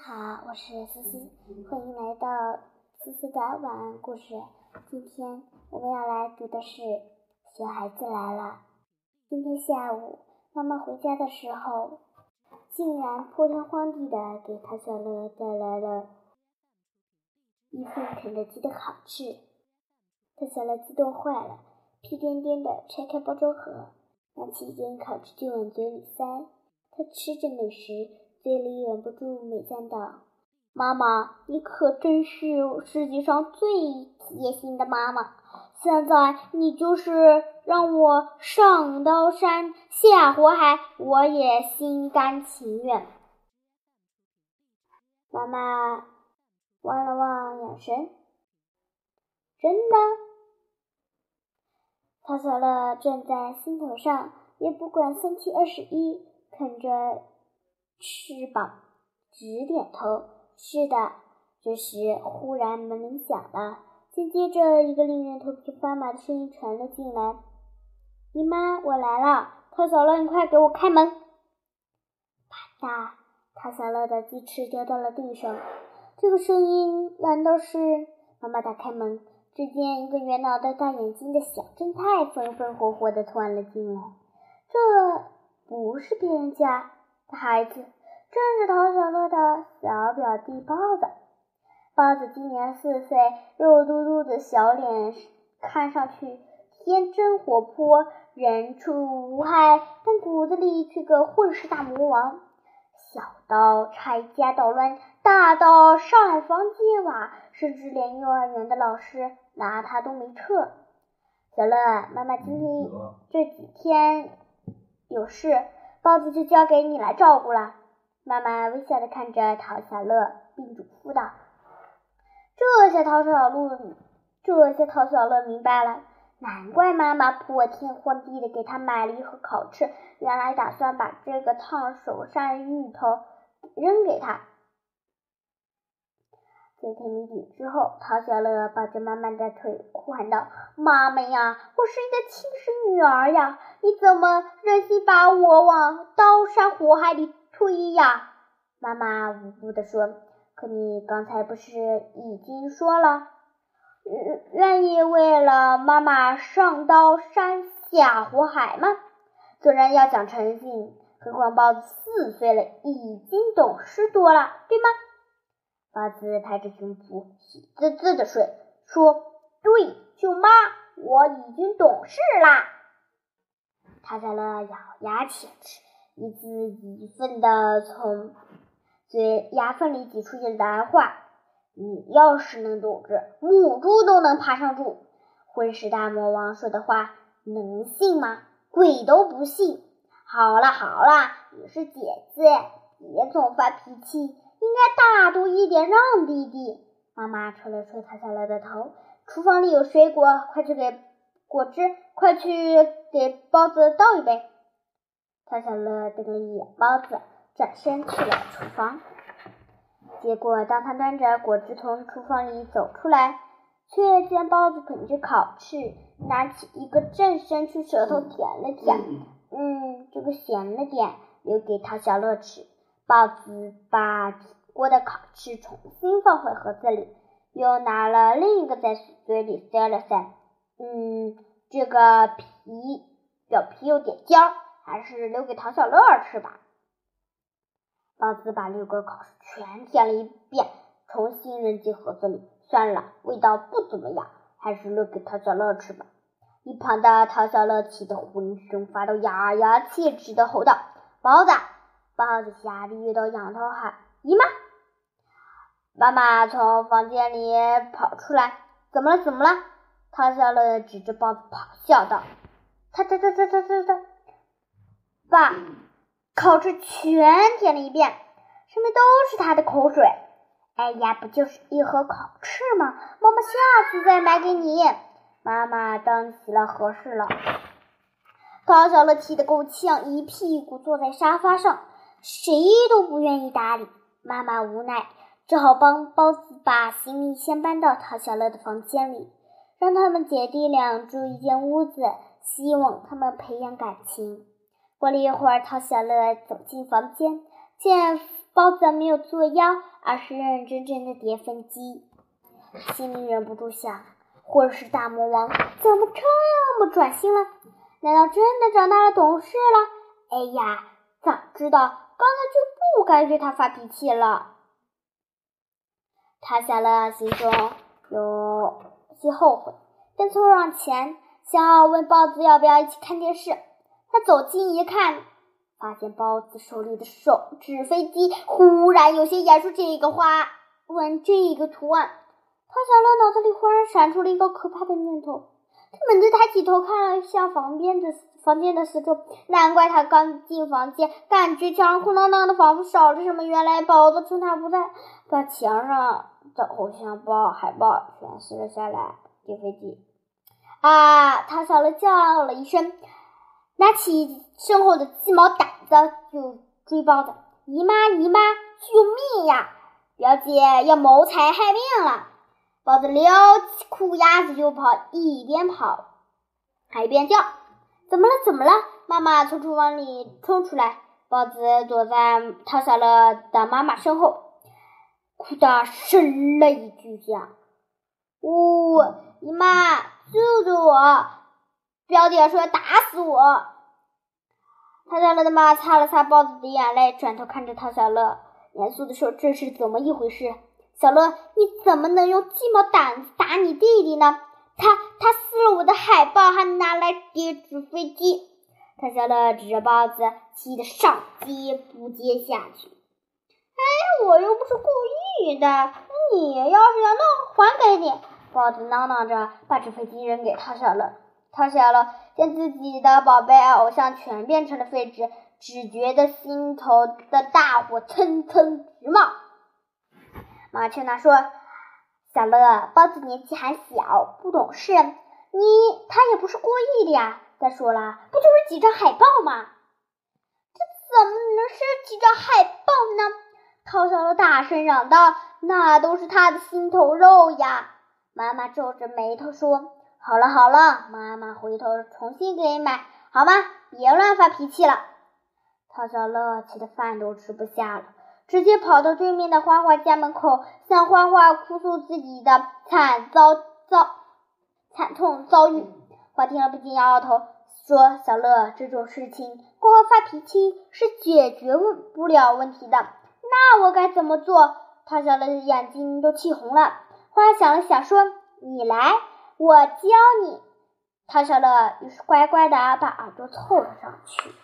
好，我是思思，欢迎来到思思的晚安故事。今天我们要来读的是《小孩子来了》。今天下午，妈妈回家的时候，竟然破天荒地的给陶小乐带来了一份肯德基的烤翅。他小乐激动坏了，屁颠颠的拆开包装盒，拿起一根烤翅就往嘴里塞。他吃着美食。嘴里忍不住美赞道：“妈妈，你可真是世界上最贴心的妈妈！现在你就是让我上刀山下火海，我也心甘情愿。”妈妈望了望眼神，真的？陶小乐站在心头上，也不管三七二十一，啃着。翅膀直点头。是的，这时忽然门铃响了，紧接着一个令人头皮发麻的声音传了进来：“姨妈，我来了，陶小乐，你快给我开门！”啪嗒，陶小乐的鸡翅掉到了地上。这个声音难道是……妈妈打开门，只见一个圆脑袋、大眼睛的小正太风风火火地窜了进来。这不是别人家。孩子正是陶小乐的小表弟包子。包子今年四岁，肉嘟嘟的小脸看上去天真活泼，人畜无害，但骨子里却个混世大魔王。小到拆家捣乱，大到上房揭瓦，甚至连幼儿园的老师拿他都没辙。小乐，妈妈今天这几天有事。包子就交给你来照顾了。妈妈微笑的看着陶小乐，并嘱咐道：“这下陶小乐，这下陶小乐明白了，难怪妈妈破天荒地的给他买了一盒烤翅，原来打算把这个烫手山芋头扔给他。”揭开谜底之后，陶小乐抱着妈妈的腿，哭喊道：“妈妈呀，我是你的亲生女儿呀，你怎么忍心把我往刀山火海里推呀？”妈妈无辜地说：“可你刚才不是已经说了，愿意为了妈妈上刀山下火海吗？做人要讲诚信，何况包子四岁了，已经懂事多了，对吗？”八字拍着胸脯，喜滋滋的说：“说对，舅妈，我已经懂事啦。”他在那咬牙切齿，一字一分的从嘴牙缝里挤出一段话：“你要是能懂事，母猪都能爬上树。混世大魔王说的话能信吗？鬼都不信。好了好了，你是姐姐，别总发脾气。”应该大度一点，让弟弟。妈妈捶了捶陶小乐的头。厨房里有水果，快去给果汁，快去给包子倒一杯。陶小乐瞪了一眼包子，转身去了厨房。结果，当他端着果汁从厨房里走出来，却见包子啃着烤翅，拿起一个正伸出舌头舔了舔，嗯，这个咸了点，留给陶小乐吃。包子把舔过的烤翅重新放回盒子里，又拿了另一个在嘴里塞了塞。嗯，这个皮表皮有点焦，还是留给唐小乐吃吧。包子把六个烤翅全舔了一遍，重新扔进盒子里。算了，味道不怎么样，还是留给唐小乐吃吧。一旁的唐小乐气得浑身发抖，咬牙切齿的吼道：“包子！”包子吓得遇到仰头喊：“姨妈！”妈妈从房间里跑出来：“怎么了？怎么了？”陶小乐指着包子咆哮道：“他他他他他他他，爸烤翅全舔了一遍，上面都是他的口水。哎呀，不就是一盒烤翅吗？妈妈下次再买给你。”妈妈当起了和事佬。陶小乐气得够呛，一屁股坐在沙发上。谁都不愿意搭理，妈妈无奈，只好帮包子把行李先搬到陶小乐的房间里，让他们姐弟俩住一间屋子，希望他们培养感情。过了一会儿，陶小乐走进房间，见包子没有作妖，而是认认真真的叠分机。心里忍不住想：或者是大魔王怎么这么转心了？难道真的长大了懂事了？哎呀，早知道刚才就不该对他发脾气了。他想了，心中有些后悔，便凑上前想要问豹子要不要一起看电视。他走近一看。发现豹子手里的手纸飞机忽然有些演出这个花纹、这个图案，陶小乐脑子里忽然闪出了一个可怕的念头。他猛地抬起头看了一下房边的房间的四周，难怪他刚进房间，感觉墙上空荡荡的，仿佛少了什么。原来包子趁他不在，把墙上的偶像包海报全撕了下来。丢飞机啊！他小了叫了一声。拿起身后的鸡毛掸子就追包子，姨妈姨妈救命呀！表姐要谋财害命了！包子撩起裤丫子就跑，一边跑还一边叫：“怎么了？怎么了？”妈妈从厨房里冲出来，包子躲在陶小乐的妈妈身后，哭的声泪俱下。呜，姨妈救救我！表姐说要：“打死我！”陶小乐的妈擦了擦包子的眼泪，转头看着陶小乐，严肃的说：“这是怎么一回事？小乐，你怎么能用鸡毛掸子打你弟弟呢？他他撕了我的海报，还拿来叠纸飞机。”陶小乐指着包子，气得上接不接下去。“哎，我又不是故意的，你要是要弄，还给你。”包子囔囔着，把纸飞机扔给陶小乐。陶小乐见自己的宝贝偶像全变成了废纸，只觉得心头的大火蹭蹭直冒。妈劝他说：“小乐，包子年纪还小，不懂事，你他也不是故意的呀。再说了，不就是几张海报吗？这怎么能是几张海报呢？”陶小乐大声嚷道：“那都是他的心头肉呀！”妈妈皱着眉头说。好了好了，妈妈回头重新给你买，好吗？别乱发脾气了。陶小乐气得饭都吃不下了，直接跑到对面的花花家门口，向花花哭诉自己的惨遭遭惨痛遭遇。花听了不禁摇摇头，说：“小乐，这种事情过后发脾气是解决不了问题的。那我该怎么做？”陶小乐的眼睛都气红了。花想了想，说：“你来。”我教你，唐小乐于是乖乖的把耳朵凑了上去。